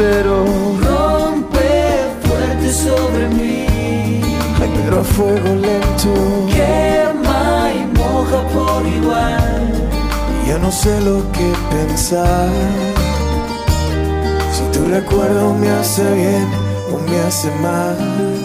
Aguacero rompe fuerte sobre mí. Ay, pero a fuego lento quema y moja por igual. Ya no sé lo que pensar. Si tu recuerdo me hace bien o me hace mal.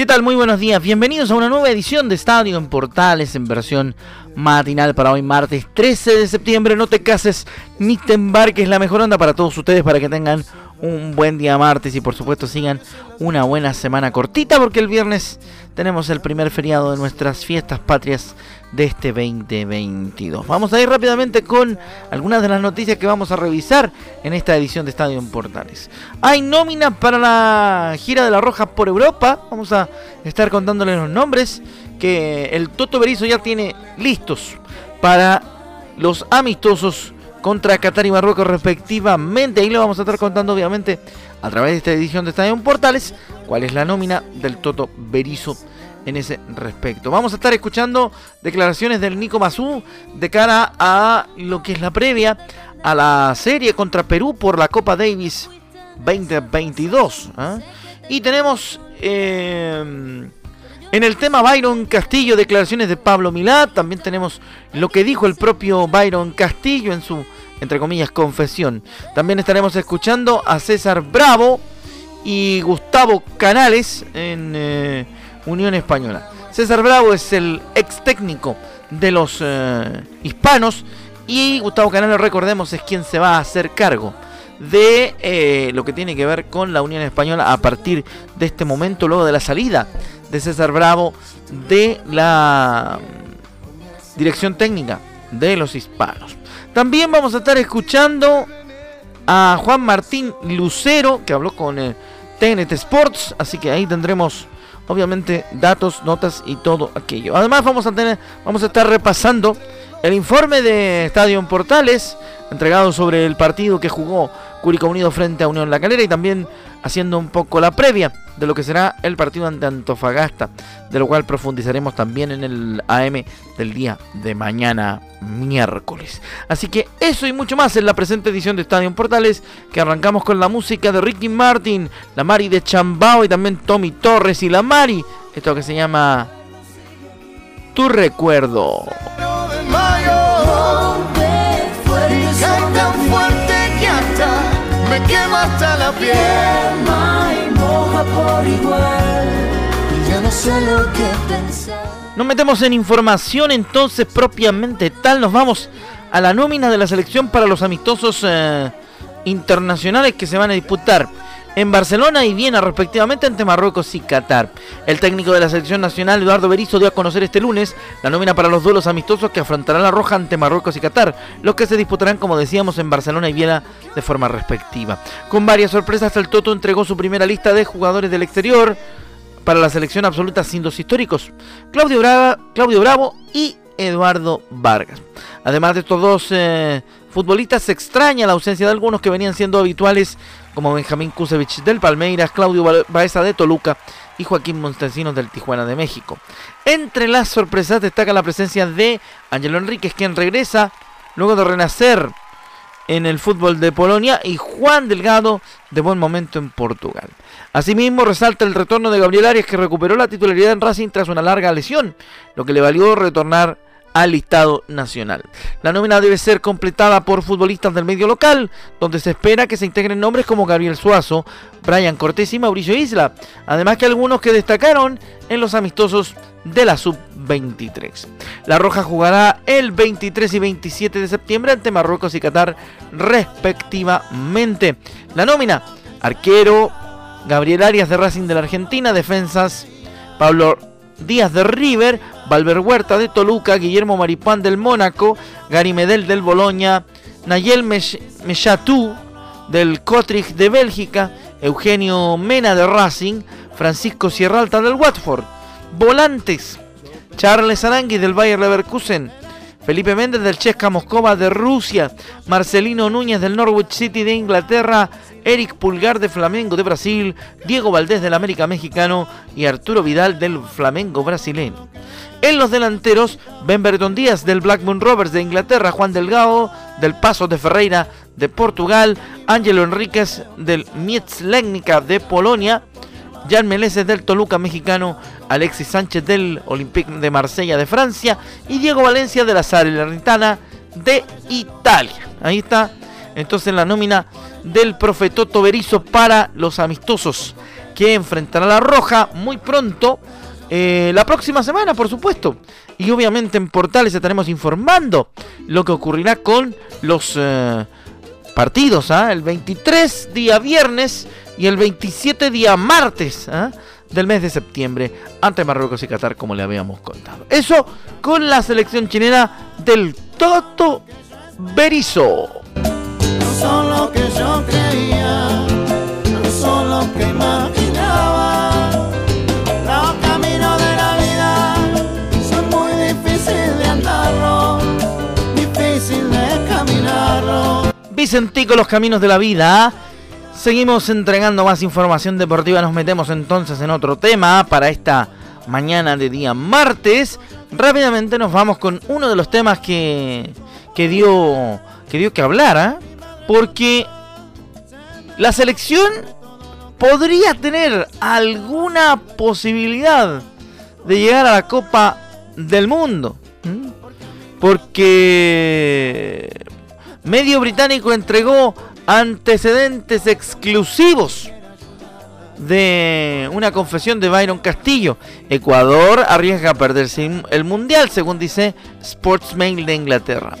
¿Qué tal? Muy buenos días. Bienvenidos a una nueva edición de Estadio en Portales en versión matinal para hoy martes 13 de septiembre. No te cases ni te embarques. La mejor onda para todos ustedes para que tengan un buen día martes y por supuesto sigan una buena semana cortita porque el viernes tenemos el primer feriado de nuestras fiestas patrias de este 2022. Vamos a ir rápidamente con algunas de las noticias que vamos a revisar en esta edición de Estadio en Portales. Hay nómina para la gira de la Roja por Europa. Vamos a estar contándoles los nombres que el Toto Berizo ya tiene listos para los amistosos contra Qatar y Marruecos respectivamente. Ahí lo vamos a estar contando obviamente a través de esta edición de Estadio Portales cuál es la nómina del Toto Berizo en ese respecto. Vamos a estar escuchando declaraciones del Nico Mazú de cara a lo que es la previa a la serie contra Perú por la Copa Davis 2022. ¿ah? Y tenemos eh, en el tema Byron Castillo, declaraciones de Pablo Milá, también tenemos lo que dijo el propio Byron Castillo en su, entre comillas, confesión. También estaremos escuchando a César Bravo y Gustavo Canales en eh, Unión Española. César Bravo es el ex técnico de los eh, hispanos y Gustavo Canales, recordemos, es quien se va a hacer cargo de eh, lo que tiene que ver con la Unión Española a partir de este momento, luego de la salida de César Bravo de la dirección técnica de los hispanos. También vamos a estar escuchando a Juan Martín Lucero, que habló con eh, TNT Sports, así que ahí tendremos obviamente datos, notas y todo aquello. Además vamos a tener, vamos a estar repasando el informe de Estadio en Portales, entregado sobre el partido que jugó Curicó Unido frente a Unión La Calera y también haciendo un poco la previa de lo que será el partido ante Antofagasta, de lo cual profundizaremos también en el AM del día de mañana miércoles. Así que eso y mucho más en la presente edición de Estadio Portales, que arrancamos con la música de Ricky Martin, la Mari de Chambao y también Tommy Torres y la Mari, esto que se llama Tu Recuerdo. Me quema hasta la piel. por igual. ya no sé lo que pensar. Nos metemos en información entonces propiamente tal. Nos vamos a la nómina de la selección para los amistosos eh, internacionales que se van a disputar en Barcelona y Viena respectivamente ante Marruecos y Qatar. El técnico de la selección nacional Eduardo Berizzo dio a conocer este lunes la nómina para los duelos amistosos que afrontará la Roja ante Marruecos y Qatar, los que se disputarán como decíamos en Barcelona y Viena de forma respectiva. Con varias sorpresas el Toto entregó su primera lista de jugadores del exterior para la selección absoluta sin dos históricos, Claudio, Claudio Bravo y Eduardo Vargas. Además de estos dos eh, futbolistas, se extraña la ausencia de algunos que venían siendo habituales como Benjamín Kusevich del Palmeiras, Claudio Baeza de Toluca y Joaquín Montesinos del Tijuana de México. Entre las sorpresas destaca la presencia de Ángelo Enríquez, quien regresa luego de renacer en el fútbol de Polonia, y Juan Delgado de buen momento en Portugal. Asimismo, resalta el retorno de Gabriel Arias, que recuperó la titularidad en Racing tras una larga lesión, lo que le valió retornar al listado nacional. La nómina debe ser completada por futbolistas del medio local, donde se espera que se integren nombres como Gabriel Suazo, Brian Cortés y Mauricio Isla, además que algunos que destacaron en los amistosos de la sub-23. La Roja jugará el 23 y 27 de septiembre ante Marruecos y Qatar respectivamente. La nómina, arquero Gabriel Arias de Racing de la Argentina, defensas Pablo Díaz de River, Valver Huerta de Toluca, Guillermo Maripán del Mónaco, Gary Medel del Boloña, Nayel Mechatou del Cotrich de Bélgica, Eugenio Mena de Racing, Francisco Sierralta del Watford, Volantes, Charles Arangui del Bayer Leverkusen, Felipe Méndez del Chesca Moscova de Rusia, Marcelino Núñez del Norwich City de Inglaterra, Eric Pulgar de Flamengo de Brasil, Diego Valdés del América Mexicano y Arturo Vidal del Flamengo brasileño. En los delanteros, Ben Berton Díaz del Blackburn Rovers de Inglaterra, Juan Delgado del Paso de Ferreira de Portugal, Ángelo Enríquez del Mietz-Legnica de Polonia, Jan Meleses del Toluca mexicano, Alexis Sánchez del Olympique de Marsella de Francia y Diego Valencia de la Salernitana de Italia. Ahí está entonces la nómina del Profetoto Berizo para los amistosos que enfrentará la Roja muy pronto. Eh, la próxima semana, por supuesto. Y obviamente en Portales estaremos informando lo que ocurrirá con los eh, partidos. ¿ah? El 23 día viernes y el 27 día martes ¿ah? del mes de septiembre ante Marruecos y Qatar, como le habíamos contado. Eso con la selección chilena del Toto Berizo son Vicentico, los caminos de la vida. Seguimos entregando más información deportiva. Nos metemos entonces en otro tema para esta mañana de día martes. Rápidamente nos vamos con uno de los temas que, que dio que dio que hablar, ¿eh? porque la selección podría tener alguna posibilidad de llegar a la Copa del Mundo. Porque medio británico entregó antecedentes exclusivos de una confesión de Byron Castillo. Ecuador arriesga a perderse el Mundial, según dice Sportsmail de Inglaterra.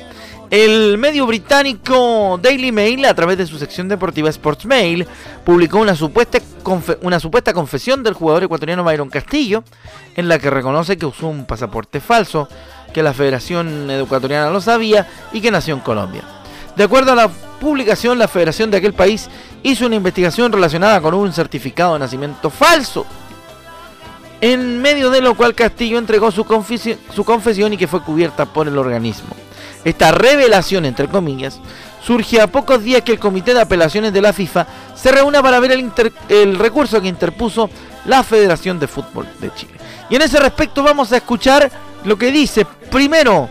El medio británico Daily Mail, a través de su sección deportiva Sports Mail, publicó una supuesta, una supuesta confesión del jugador ecuatoriano Byron Castillo, en la que reconoce que usó un pasaporte falso, que la Federación Ecuatoriana lo sabía y que nació en Colombia. De acuerdo a la publicación, la Federación de aquel país hizo una investigación relacionada con un certificado de nacimiento falso, en medio de lo cual Castillo entregó su, confesión y que fue cubierta por el organismo. Esta revelación, entre comillas, surge a pocos días que el Comité de Apelaciones de la FIFA se reúna para ver el, recurso que interpuso la Federación de Fútbol de Chile. Y en ese respecto vamos a escuchar lo que dice primero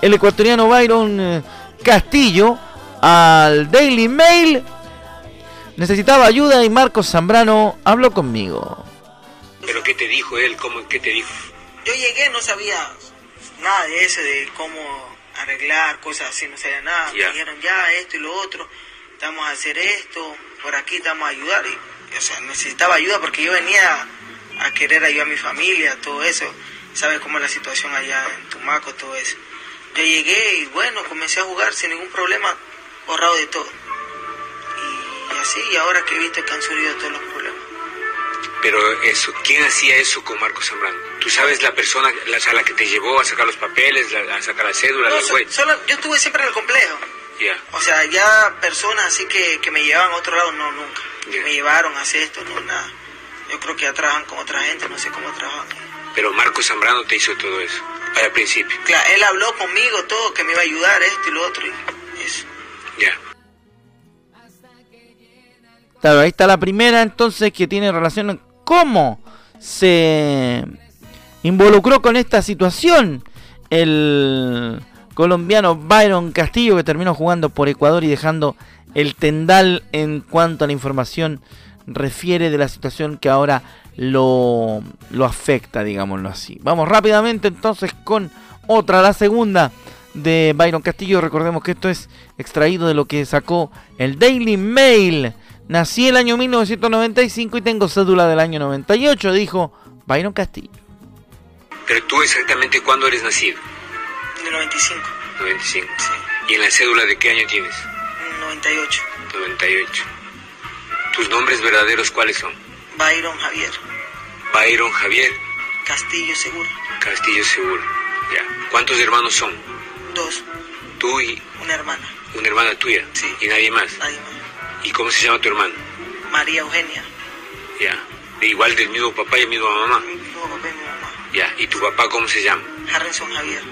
el ecuatoriano Byron eh, Castillo al Daily Mail. Necesitaba ayuda y Marcos Zambrano habló conmigo. ¿Pero qué te dijo él? ¿Cómo, ¿Qué te dijo? Yo llegué, no sabía nada de eso, de cómo arreglar cosas así, no sabía nada. Me dijeron ya esto y lo otro, estamos a hacer esto, por aquí estamos a ayudar. Y, o sea, necesitaba ayuda porque yo venía a querer ayudar a mi familia, todo eso. Sabes cómo es la situación allá en Tumaco, todo eso. Yo llegué y bueno, comencé a jugar sin ningún problema, borrado de todo. Y, así, y ahora que he visto que han surgido todos los problemas. Pero eso, ¿quién hacía eso con Marcos Zambrano? ¿Tú sabes la persona a la que te llevó a sacar los papeles, a sacar la cédula? No, solo, yo estuve siempre en el complejo. Ya. O sea, ya personas así que, que me llevaban a otro lado, no, nunca. Me llevaron a hacer esto, no, nada. Yo creo que ya trabajan con otra gente, no sé cómo trabajan. Pero Marcos Zambrano te hizo todo eso, al principio. Claro, él habló conmigo todo, que me iba a ayudar, esto y lo otro, y eso. Ya. Claro, ahí está la primera entonces que tiene relación cómo se involucró con esta situación el colombiano Byron Castillo que terminó jugando por Ecuador y dejando el tendal en cuanto a la información refiere de la situación que ahora lo, lo afecta, digámoslo así. Vamos rápidamente entonces con otra, la segunda de Byron Castillo. Recordemos que esto es extraído de lo que sacó el Daily Mail Nací el año 1995 y tengo cédula del año 98, dijo Byron Castillo. Pero tú exactamente cuándo eres nacido? En 95. 95. Sí. ¿Y en la cédula de qué año tienes? 98. 98. ¿Tus nombres verdaderos cuáles son? Byron Javier. Byron Javier. Castillo Seguro. Castillo Seguro, ya. ¿Cuántos hermanos son? Dos. ¿Tú y...? Una hermana. ¿Una hermana tuya? Sí. ¿Y nadie más? Nadie más. ¿Y cómo se llama tu hermano? María Eugenia. Ya. igual del mismo papá y misma mamá? Mi mismo papá y mi mamá. Ya. ¿Y tu papá cómo se llama? Harrison Javier.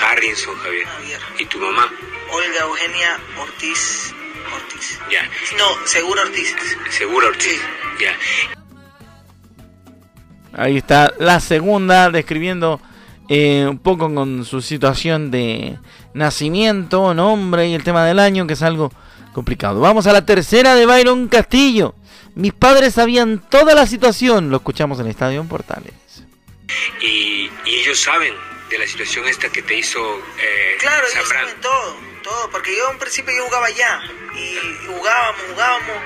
Harrison Javier. Javier. ¿Y tu mamá? Olga Eugenia Ortiz. Ortiz. Ya. No, Seguro Ortiz. Seguro Ortiz. Sí. Ya. Ahí está la segunda describiendo eh, un poco con su situación de nacimiento, nombre y el tema del año, que es algo complicado. Vamos a la tercera de Byron Castillo. Mis padres sabían toda la situación, lo escuchamos en el Estadio en Portales. Y, ellos saben de la situación esta que te hizo eh, Claro, ellos saben todo, todo, porque yo en principio yo jugaba allá y jugábamos, jugábamos,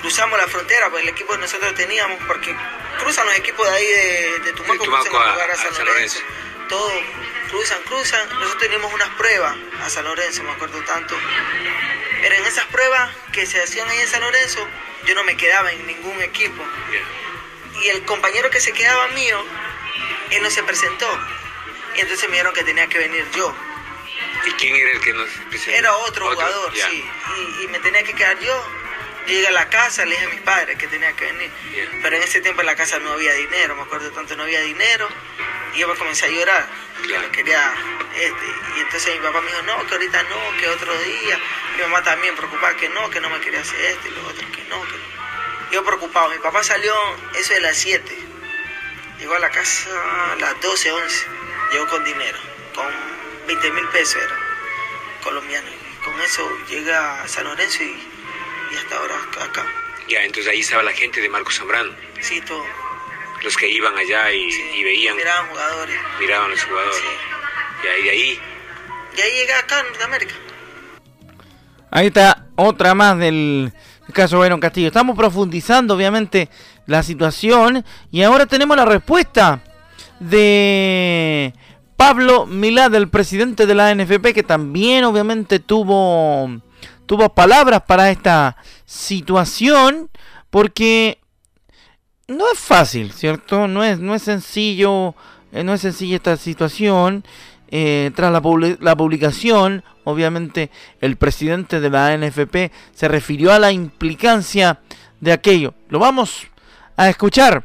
cruzamos la frontera, pues el equipo que nosotros teníamos, porque cruzan los equipos de ahí de, de Tumaco, de Tumaco a, a, San, Lorenzo. Todo, cruzan, cruzan. Nosotros teníamos unas pruebas a San Lorenzo, me acuerdo tanto. Pero en esas pruebas que se hacían ahí en San Lorenzo, yo no me quedaba en ningún equipo. Y el compañero que se quedaba mío, él no se presentó. Y entonces me dijeron que tenía que venir yo. ¿Y quién era el que nos presentó? Era otro, jugador, sí. Y, y me tenía que quedar yo llegué a la casa, le dije a mis padres que tenía que venir. Pero en ese tiempo en la casa no había dinero, me acuerdo tanto, no había dinero. Y yo me comencé a llorar, que quería, este, y entonces mi papá me dijo, no, que ahorita no, que otro día. Mi mamá también preocupada, que no, que no me quería hacer esto y lo otro, que no, que no. Yo preocupado, mi papá salió eso de las 7, llegó a la casa a las 12, 11, llegó con dinero, con 20 mil pesos era, colombiano. Y con eso llega a San Lorenzo y y hasta ahora acá. Ya, entonces ahí estaba la gente de Marcos Zambrano. Sí, todo. Los que iban allá y, veían. Miraban jugadores. Miraban los jugadores. Y ahí de ahí. Y ahí llegué acá en Norteamérica. Ahí está otra más del caso Byron Castillo. Estamos profundizando, obviamente, la situación. Y ahora tenemos la respuesta de Pablo Milad, el presidente de la NFP, que también, obviamente, tuvo tuvo palabras para esta situación porque no es fácil, ¿cierto? No es, no es sencillo, eh, no es sencilla esta situación. Eh, tras la, la, publicación, obviamente el presidente de la NFP se refirió a la implicancia de aquello. Lo vamos a escuchar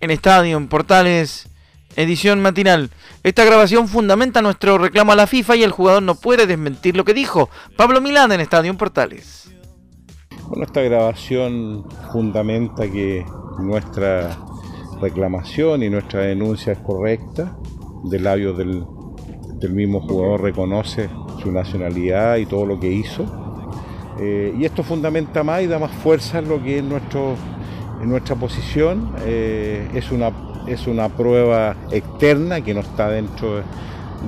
en Estadio, en Portales edición matinal. Esta grabación fundamenta nuestro reclamo a la FIFA y el jugador no puede desmentir lo que dijo. Pablo Milán en Estadio Portales. Bueno, esta grabación fundamenta que nuestra reclamación y nuestra denuncia es correcta. Del labio del, mismo jugador reconoce su nacionalidad y todo lo que hizo. Eh, y esto fundamenta más y da más fuerza en lo que es nuestro, en nuestra posición. Eh, es una es una prueba externa que no está dentro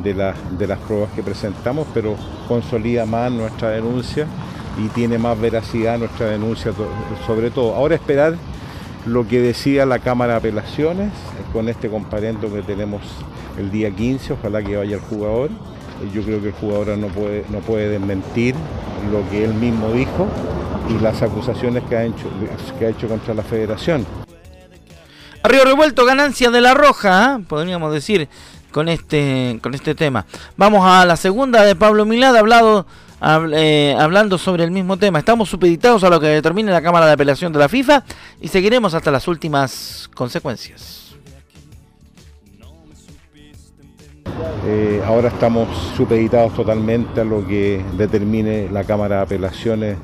de, las pruebas que presentamos, pero consolida más nuestra denuncia y tiene más veracidad nuestra denuncia sobre todo. Ahora esperar lo que decía la Cámara de Apelaciones con este comparendo que tenemos el día 15, ojalá que vaya el jugador. Yo creo que el jugador no puede, no puede desmentir lo que él mismo dijo y las acusaciones que ha hecho, que ha hecho contra la federación. Río Revuelto, ganancia de la Roja, ¿eh? podríamos decir, con este, con este tema. Vamos a la segunda de Pablo Milad, hablado, eh, hablando sobre el mismo tema. Estamos supeditados a lo que determine la Cámara de Apelación de la FIFA y seguiremos hasta las últimas consecuencias. Eh, ahora estamos supeditados totalmente a lo que determine la Cámara de Apelaciones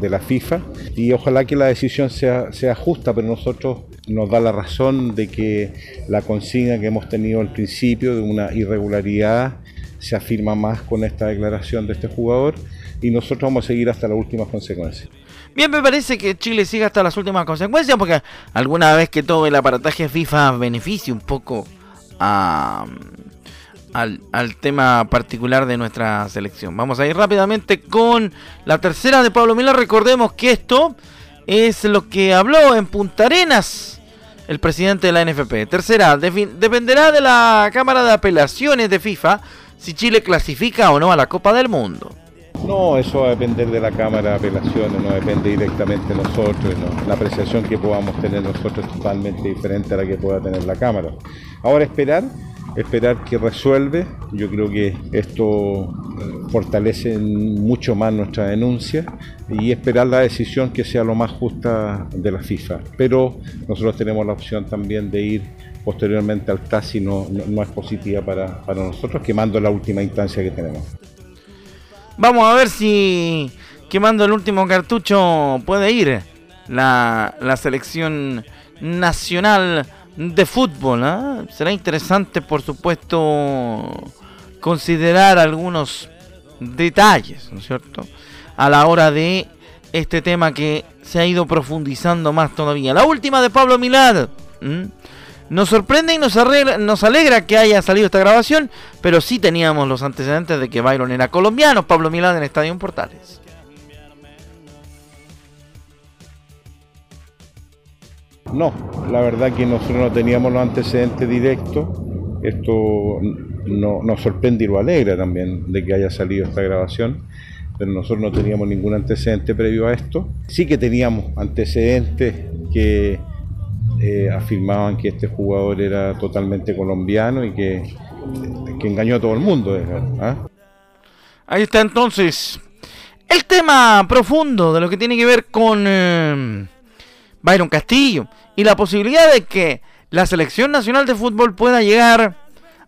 de la FIFA y ojalá que la decisión sea, sea justa, pero nosotros nos da la razón de que la consigna que hemos tenido al principio de una irregularidad se afirma más con esta declaración de este jugador y nosotros vamos a seguir hasta las últimas consecuencias. Bien, me parece que Chile siga hasta las últimas consecuencias porque alguna vez que todo el aparataje FIFA beneficie un poco al, al, tema particular de nuestra selección. Vamos a ir rápidamente con la tercera de Pablo Mila. Recordemos que esto es lo que habló en Punta Arenas el presidente de la NFP. Tercera, dependerá de la Cámara de Apelaciones de FIFA si Chile clasifica o no a la Copa del Mundo. No, eso va a depender de la Cámara de Apelaciones, no depende directamente de nosotros. La apreciación que podamos tener nosotros es totalmente diferente a la que pueda tener la Cámara. Ahora esperar, esperar que resuelve. Yo creo que esto eh, fortalece mucho más nuestra denuncia y esperar la decisión que sea lo más justa de la FIFA. Pero nosotros tenemos la opción también de ir posteriormente al TAS si no, no, es positiva para, para nosotros, quemando la última instancia que tenemos. Vamos a ver si quemando el último cartucho puede ir la, selección nacional de fútbol. ¿ah? Será interesante, por supuesto, considerar algunos detalles, ¿no es cierto? A la hora de este tema que se ha ido profundizando más todavía. La última de Pablo Milad. Nos sorprende y nos, nos alegra que haya salido esta grabación, pero sí teníamos los antecedentes de que Byron era colombiano, Pablo Milán en Estadio Portales. No, la verdad que nosotros no teníamos los antecedentes directos. Esto no, nos sorprende y lo alegra también de que haya salido esta grabación, pero nosotros no teníamos ningún antecedente previo a esto. Sí que teníamos antecedentes que eh, afirmaban que este jugador era totalmente colombiano y que, engañó a todo el mundo. ¿ah? Ahí está entonces el tema profundo de lo que tiene que ver con eh, Byron Castillo y la posibilidad de que la selección nacional de fútbol pueda llegar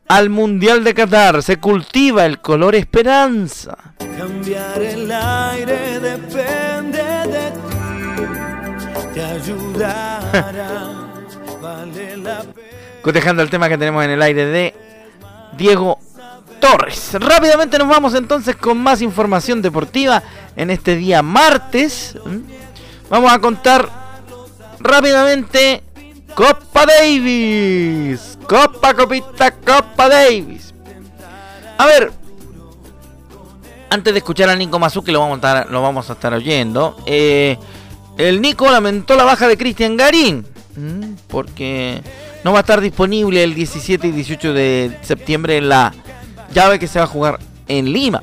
al Mundial de Qatar. Se cultiva el color esperanza. Cambiar el aire depende de ti, te ayudará. Cotejando el tema que tenemos en el aire de Diego Torres. Rápidamente nos vamos entonces con más información deportiva en este día martes. Vamos a contar rápidamente Copa Davis. Copa, copita, Copa Davis. A ver, antes de escuchar a Nico Mazu, que lo vamos a estar, lo vamos a estar oyendo, eh, el Nico lamentó la baja de Cristian Garín. Porque no va a estar disponible el 17 y 18 de septiembre en la llave que se va a jugar en Lima.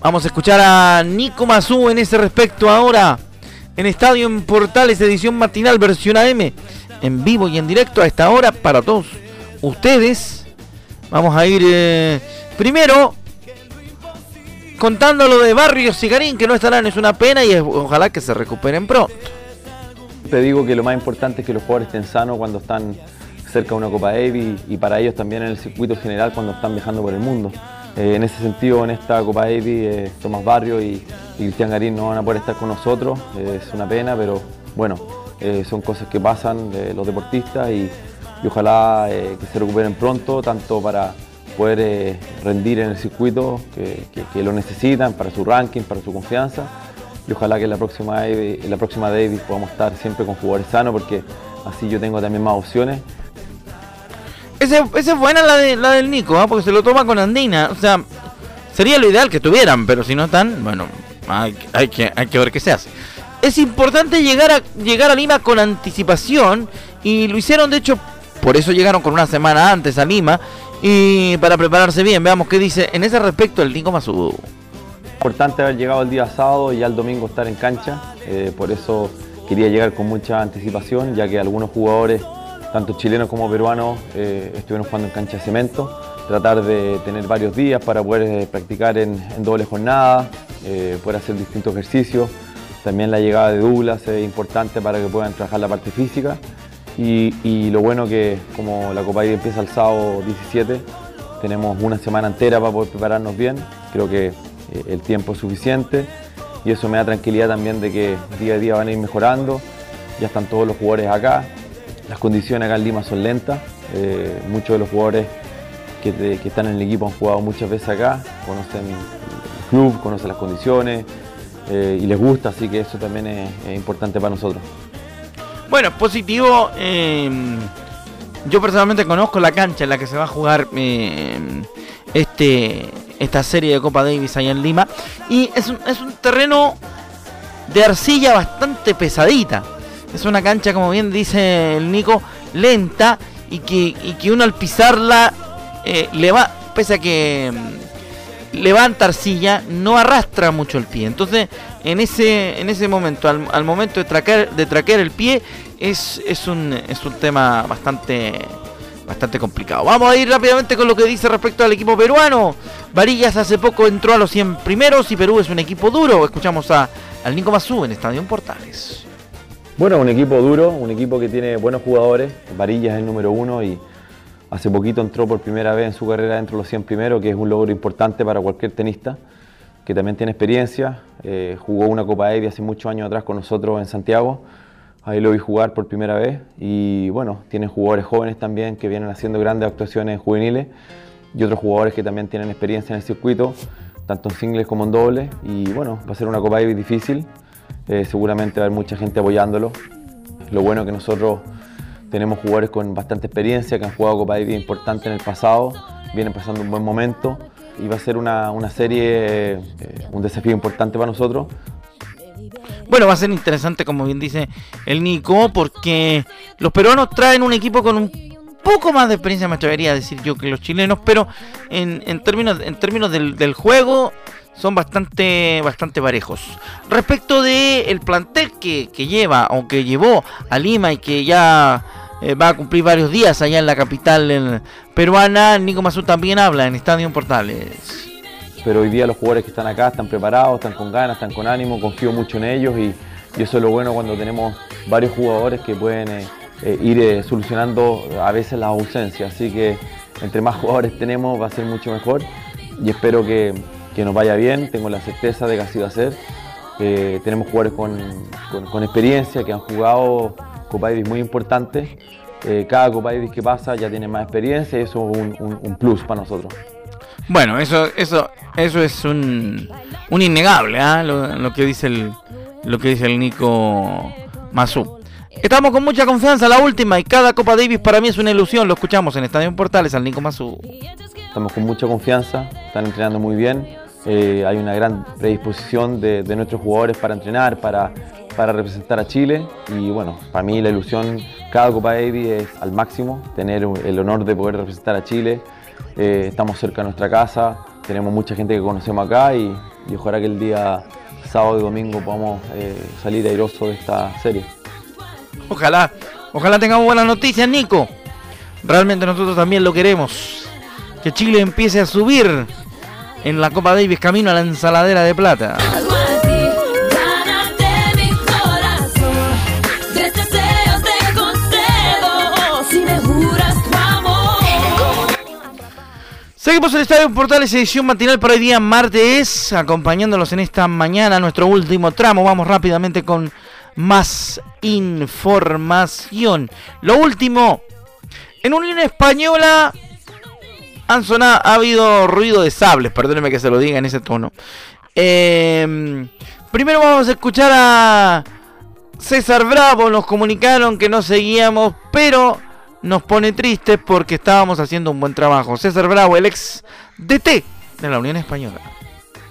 Vamos a escuchar a Nico Mazú en ese respecto ahora en Estadio en Portales, edición matinal, versión AM, en vivo y en directo a esta hora para todos ustedes. Vamos a ir eh, primero contando lo de Barrios y Garín, que no estarán, es una pena y ojalá que se recuperen pronto. Te digo que lo más importante es que los jugadores estén sanos cuando están cerca de una Copa Davis y para ellos también en el circuito general cuando están viajando por el mundo. Eh, en ese sentido, en esta Copa Davis, eh, Tomás Barrio y, Cristian Garín no van a poder estar con nosotros. Eh, es una pena, pero bueno, son cosas que pasan los deportistas y, ojalá que se recuperen pronto, tanto para poder rendir en el circuito que lo necesitan, para su ranking, para su confianza y ojalá que la próxima, en la próxima Davis podamos estar siempre con jugadores sanos porque así yo tengo también más opciones. Esa es buena la, de, la del Nico, ¿ah? porque se lo toma con Andina. O sea, sería lo ideal que tuvieran, pero si no están, bueno, hay, que, hay que ver qué se hace. Es importante llegar a, llegar a Lima con anticipación y lo hicieron, de hecho, por eso llegaron con una semana antes a Lima y para prepararse bien. Veamos qué dice en ese respecto el Nico Masudu importante haber llegado el día sábado y ya el domingo estar en cancha, eh, por eso quería llegar con mucha anticipación, ya que algunos jugadores, tanto chilenos como peruanos, eh, estuvieron jugando en cancha de cemento, tratar de tener varios días para poder eh, practicar en, doble jornada, poder hacer distintos ejercicios, también la llegada de Douglas es importante para que puedan trabajar la parte física. Y, lo bueno que como la Copa ID empieza el sábado 17, tenemos una semana entera para poder prepararnos bien, creo que eh, el tiempo es suficiente y eso me da tranquilidad también de que día a día van a ir mejorando, ya están todos los jugadores acá, las condiciones acá en Lima son lentas, eh, muchos de los jugadores que, están en el equipo han jugado muchas veces acá, conocen el club, conocen las condiciones eh, y les gusta, así que eso también es, importante para nosotros. Bueno, positivo. yo personalmente conozco la cancha en la que se va a jugar este esta serie de Copa Davis allá en Lima. Y es es un terreno de arcilla bastante pesadita. Es una cancha, como bien dice el Nico, lenta y que, y que uno al pisarla eh, le va, pese a que levanta arcilla, no arrastra mucho el pie. Entonces, en ese, en ese momento, al, momento de traquear, de traquear el pie, es, es, un, es un tema bastante bastante complicado. Vamos a ir rápidamente con lo que dice respecto al equipo peruano. Varillas hace poco entró a los 100 primeros y Perú es un equipo duro. Escuchamos a, al Nico Mazú en Estadio Portales. Bueno, un equipo duro, un equipo que tiene buenos jugadores. Varillas es el número uno y hace poquito entró por primera vez en su carrera dentro de los 100 primeros, que es un logro importante para cualquier tenista, que también tiene experiencia. Eh, jugó una Copa Evi hace muchos años atrás con nosotros en Santiago. Ahí lo vi jugar por primera vez y bueno, tiene jugadores jóvenes también que vienen haciendo grandes actuaciones juveniles y otros jugadores que también tienen experiencia en el circuito, tanto en singles como en dobles. Y bueno, va a ser una Copa Davis difícil, eh, seguramente va a haber mucha gente apoyándolo. Lo bueno es que nosotros tenemos jugadores con bastante experiencia que han jugado Copa Davis importante en el pasado, vienen pasando un buen momento y va a ser una, serie, eh, un desafío importante para nosotros. Bueno, va a ser interesante, como bien dice el Nico, porque los peruanos traen un equipo con un poco más de experiencia, me atrevería a decir yo, que los chilenos, pero en, términos, en términos del, juego son bastante, bastante parejos. Respecto del el plantel que, lleva, aunque llevó a Lima y que ya eh, va a cumplir varios días allá en la capital peruana, Nico Mazú también habla en Estadio Portales. Pero hoy día los jugadores que están acá están preparados, están con ganas, están con ánimo, confío mucho en ellos y, eso es lo bueno cuando tenemos varios jugadores que pueden... Eh, eh, ir solucionando a veces las ausencias. Así que entre más jugadores tenemos va a ser mucho mejor y espero que, nos vaya bien. Tengo la certeza de que así va a ser. Eh, tenemos jugadores con, experiencia que han jugado Copa Davis muy importante. cada Copa Davis que pasa ya tiene más experiencia y eso es un, plus para nosotros. Bueno, eso, eso, eso es un, innegable, ¿ah? lo, que dice el, lo que dice el Nico Mazú. Estamos con mucha confianza, la última, y cada Copa Davis para mí es una ilusión. Lo escuchamos en Estadio Portales al Nico Mazú. Estamos con mucha confianza, están entrenando muy bien. Eh, hay una gran predisposición de, nuestros jugadores para entrenar, para, para, representar a Chile. Y bueno, para mí la ilusión, cada Copa Davis es al máximo, tener el honor de poder representar a Chile. Eh, estamos cerca de nuestra casa, tenemos mucha gente que conocemos acá y, ojalá que el día sábado y domingo podamos eh, salir airoso de esta serie. Ojalá, ojalá tengamos buenas noticias, Nico. Realmente nosotros también lo queremos. Que Chile empiece a subir en la Copa Davis camino a la ensaladera de plata. Seguimos el Estadio Portales edición matinal para hoy día martes, acompañándolos en esta mañana, nuestro último tramo. Vamos rápidamente con más información. Lo último, en Unión Española han sonado, ha habido ruido de sables, perdóneme que se lo diga en ese tono. Em, primero vamos a escuchar a César Bravo, nos comunicaron que no seguíamos, pero nos pone tristes porque estábamos haciendo un buen trabajo. César Bravo, el ex DT de la Unión Española.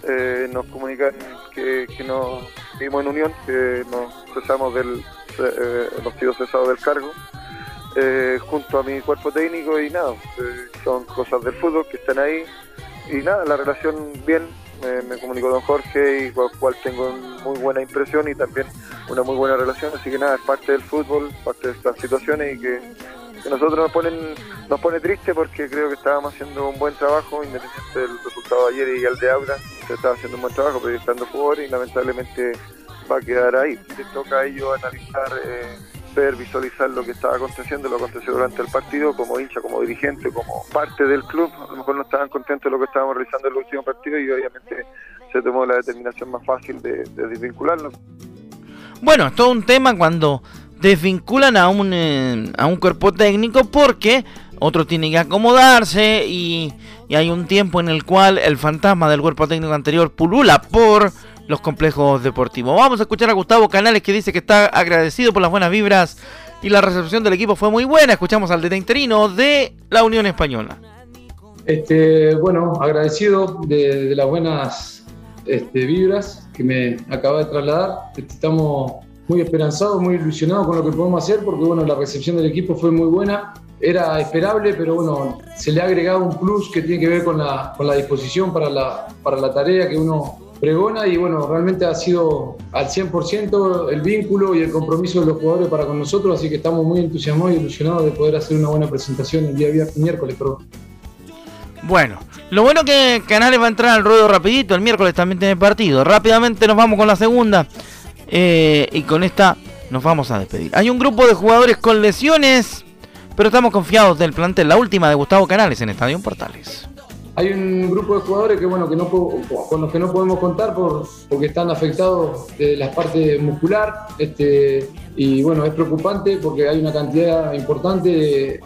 Eh, nos comunican que, que no seguimos en unión, que nos cesamos del, eh, hemos sido cesados del cargo, eh, junto a mi cuerpo técnico y nada, eh, son cosas del fútbol que están ahí y nada, la relación bien, me comunicó don Jorge y con el cual tengo muy buena impresión y también una muy buena relación, así que nada, es parte del fútbol, parte de estas situaciones y que que nosotros nos ponen nos pone triste porque creo que estábamos haciendo un buen trabajo, independiente del resultado de ayer y el de Aura, se estaba haciendo un buen trabajo proyectando jugadores y lamentablemente va a quedar ahí. Les toca a ellos analizar, eh, ver, visualizar lo que estaba aconteciendo, lo aconteció durante el partido, como hincha, como dirigente, como parte del club. A lo mejor no estaban contentos de lo que estábamos realizando en el último partido y obviamente se tomó la determinación más fácil de, de desvincularnos. Bueno, es todo un tema cuando desvinculan a un, eh, a un cuerpo técnico porque otro tiene que acomodarse y, hay un tiempo en el cual el fantasma del cuerpo técnico anterior pulula por los complejos deportivos. Vamos a escuchar a Gustavo Canales que dice que está agradecido por las buenas vibras y la recepción del equipo fue muy buena. Escuchamos al DT interino de la Unión Española. Este, bueno, agradecido de, las buenas este, vibras que me acaba de trasladar. Estamos muy esperanzado, muy ilusionado con lo que podemos hacer, porque bueno, la recepción del equipo fue muy buena. era esperable, pero bueno, se le ha agregado un plus que tiene que ver con la, con la disposición para la, para la tarea que uno pregona y bueno, realmente ha sido al 100% el vínculo y el compromiso de los jugadores para con nosotros, así que estamos muy entusiasmados y ilusionados de poder hacer una buena presentación el día viernes, miércoles. Perdón. Bueno, lo bueno que Canales va a entrar al ruedo rapidito, el miércoles también tiene partido. Rápidamente nos vamos con la segunda eh, y con esta nos vamos a despedir. Hay un grupo de jugadores con lesiones, pero estamos confiados del plantel. La última de Gustavo Canales en Estadio Portales hay un grupo de jugadores que bueno que no con los que no podemos contar por, porque están afectados de la parte muscular este y bueno es preocupante porque hay una cantidad importante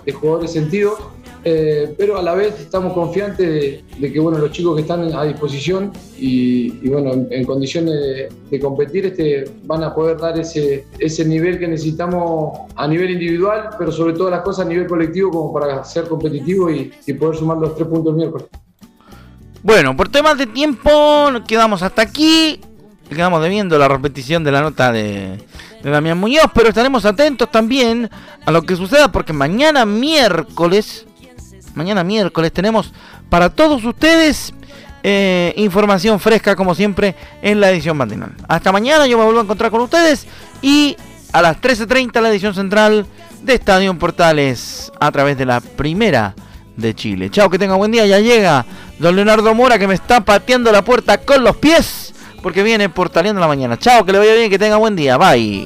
de, jugadores sentidos eh, pero a la vez estamos confiantes de, que bueno los chicos que están a disposición y, bueno en, condiciones de, competir este van a poder dar ese ese nivel que necesitamos a nivel individual pero sobre todo las cosas a nivel colectivo como para ser competitivo y, poder sumar los tres puntos el miércoles bueno, por temas de tiempo, quedamos hasta aquí. Quedamos debiendo la repetición de la nota de, de Damián Muñoz, pero estaremos atentos también a lo que suceda porque mañana miércoles, mañana miércoles tenemos para todos ustedes eh, información fresca como siempre en la edición matinal. Hasta mañana yo me vuelvo a encontrar con ustedes y a las 13.30 la edición central de Estadio Portales a través de la primera de Chile. Chao, que tenga buen día, ya llega Don Leonardo Mora que me está pateando la puerta con los pies porque viene portaleando la mañana. Chao, que le vaya bien, que tenga buen día. Bye.